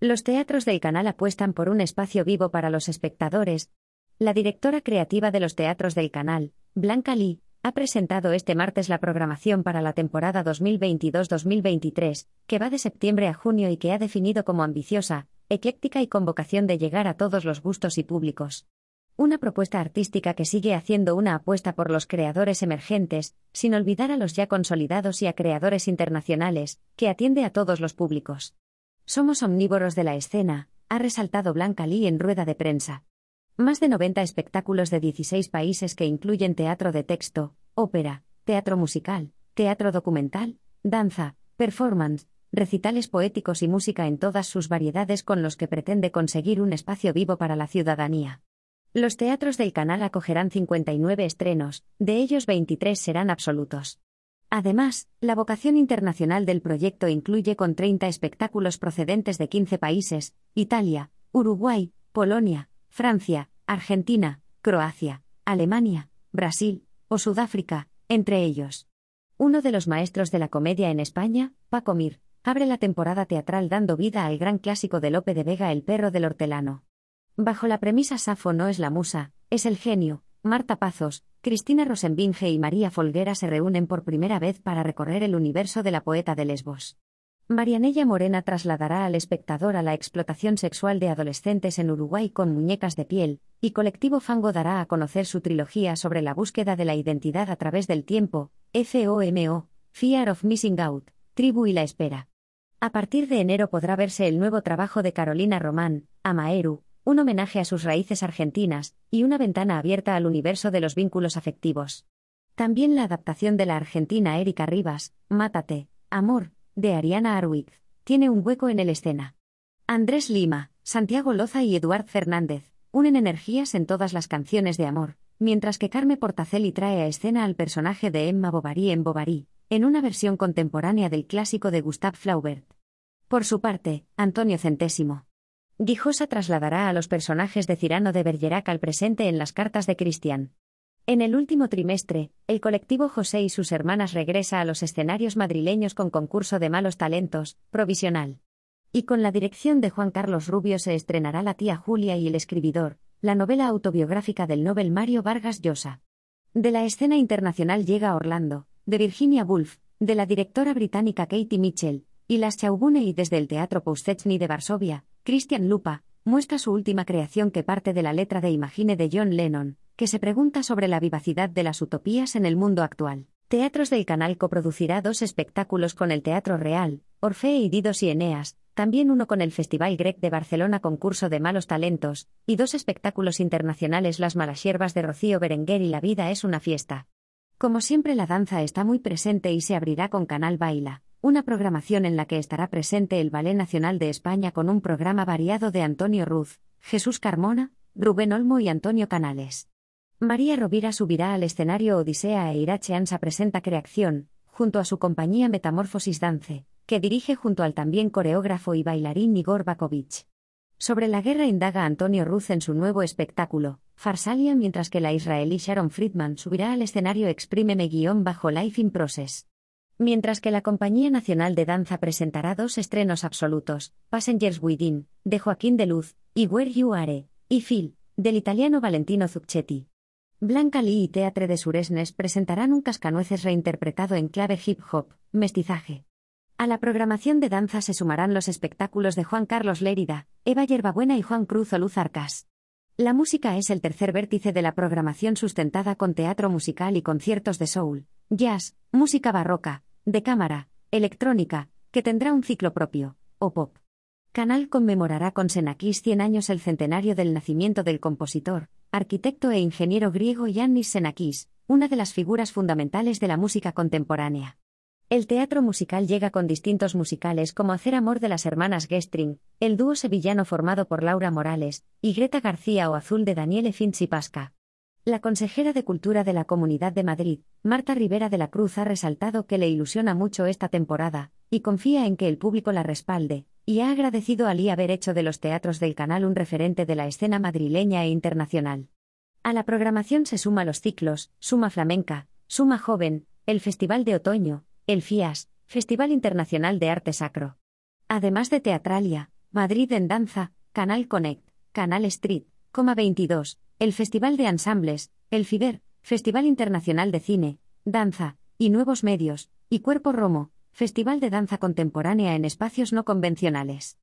Los teatros del canal apuestan por un espacio vivo para los espectadores. La directora creativa de los teatros del canal, Blanca Lee, ha presentado este martes la programación para la temporada 2022-2023, que va de septiembre a junio y que ha definido como ambiciosa, ecléctica y con vocación de llegar a todos los gustos y públicos. Una propuesta artística que sigue haciendo una apuesta por los creadores emergentes, sin olvidar a los ya consolidados y a creadores internacionales, que atiende a todos los públicos. Somos omnívoros de la escena, ha resaltado Blanca Lee en rueda de prensa. Más de 90 espectáculos de 16 países que incluyen teatro de texto, ópera, teatro musical, teatro documental, danza, performance, recitales poéticos y música en todas sus variedades con los que pretende conseguir un espacio vivo para la ciudadanía. Los teatros del canal acogerán 59 estrenos, de ellos 23 serán absolutos. Además, la vocación internacional del proyecto incluye con 30 espectáculos procedentes de 15 países, Italia, Uruguay, Polonia, Francia, Argentina, Croacia, Alemania, Brasil o Sudáfrica, entre ellos. Uno de los maestros de la comedia en España, Paco Mir, abre la temporada teatral dando vida al gran clásico de Lope de Vega El perro del hortelano. Bajo la premisa Safo no es la musa, es el genio, Marta Pazos, Cristina Rosenbinge y María Folguera se reúnen por primera vez para recorrer el universo de la poeta de Lesbos. Marianella Morena trasladará al espectador a la explotación sexual de adolescentes en Uruguay con muñecas de piel, y Colectivo Fango dará a conocer su trilogía sobre la búsqueda de la identidad a través del tiempo, FOMO, Fear of Missing Out, Tribu y la Espera. A partir de enero podrá verse el nuevo trabajo de Carolina Román, Amaeru, un homenaje a sus raíces argentinas, y una ventana abierta al universo de los vínculos afectivos. También la adaptación de la argentina Erika Rivas, Mátate, Amor, de Ariana Arwig, tiene un hueco en el escena. Andrés Lima, Santiago Loza y Eduard Fernández unen energías en todas las canciones de amor, mientras que Carme Portacelli trae a escena al personaje de Emma Bovary en Bovary, en una versión contemporánea del clásico de Gustave Flaubert. Por su parte, Antonio Centésimo, Guijosa trasladará a los personajes de Cirano de Bergerac al presente en las cartas de Cristian. En el último trimestre, el colectivo José y sus hermanas regresa a los escenarios madrileños con concurso de malos talentos, provisional. Y con la dirección de Juan Carlos Rubio se estrenará La tía Julia y el escribidor, la novela autobiográfica del Nobel Mario Vargas Llosa. De la escena internacional llega Orlando, de Virginia Woolf, de la directora británica Katie Mitchell, y las Chaubune y desde el Teatro Poustechny de Varsovia, Christian Lupa, muestra su última creación que parte de la letra de Imagine de John Lennon, que se pregunta sobre la vivacidad de las utopías en el mundo actual. Teatros del Canal coproducirá dos espectáculos con el Teatro Real, Orfeo y Didos y Eneas, también uno con el Festival Grec de Barcelona Concurso de Malos Talentos, y dos espectáculos internacionales Las Malas Hierbas de Rocío Berenguer y La Vida es una fiesta. Como siempre la danza está muy presente y se abrirá con Canal Baila, una programación en la que estará presente el Ballet Nacional de España con un programa variado de Antonio Ruz, Jesús Carmona, Rubén Olmo y Antonio Canales. María Rovira subirá al escenario Odisea e Irache Ansa presenta Creación, junto a su compañía Metamorfosis Dance, que dirige junto al también coreógrafo y bailarín Igor Bakovich. Sobre la guerra indaga Antonio Ruz en su nuevo espectáculo, Farsalia, mientras que la israelí Sharon Friedman subirá al escenario Exprímeme guion bajo Life in Process. Mientras que la Compañía Nacional de Danza presentará dos estrenos absolutos, Passengers Within, de Joaquín de Luz, y Where You Are, y Phil, del italiano Valentino Zucchetti. Blanca Lee y Teatre de Suresnes presentarán un cascanueces reinterpretado en clave hip hop, mestizaje. A la programación de danza se sumarán los espectáculos de Juan Carlos Lérida, Eva Yerbabuena y Juan Cruz Oluz Arcas. La música es el tercer vértice de la programación sustentada con teatro musical y conciertos de soul, jazz, música barroca, de cámara, electrónica, que tendrá un ciclo propio, o pop. Canal conmemorará con Senakis 100 años el centenario del nacimiento del compositor, arquitecto e ingeniero griego Yannis Senakis, una de las figuras fundamentales de la música contemporánea. El teatro musical llega con distintos musicales como Hacer Amor de las hermanas Gestring, el dúo sevillano formado por Laura Morales, y Greta García o Azul de Daniele Finzi Pasca. La consejera de Cultura de la Comunidad de Madrid, Marta Rivera de la Cruz, ha resaltado que le ilusiona mucho esta temporada, y confía en que el público la respalde, y ha agradecido a Lee haber hecho de los teatros del canal un referente de la escena madrileña e internacional. A la programación se suma los ciclos, Suma Flamenca, Suma Joven, el Festival de Otoño, el FIAS, Festival Internacional de Arte Sacro. Además de Teatralia, Madrid en Danza, Canal Connect, Canal Street, 22, el Festival de Ensambles, el FIBER, Festival Internacional de Cine, Danza, y Nuevos Medios, y Cuerpo Romo, Festival de Danza Contemporánea en Espacios No Convencionales.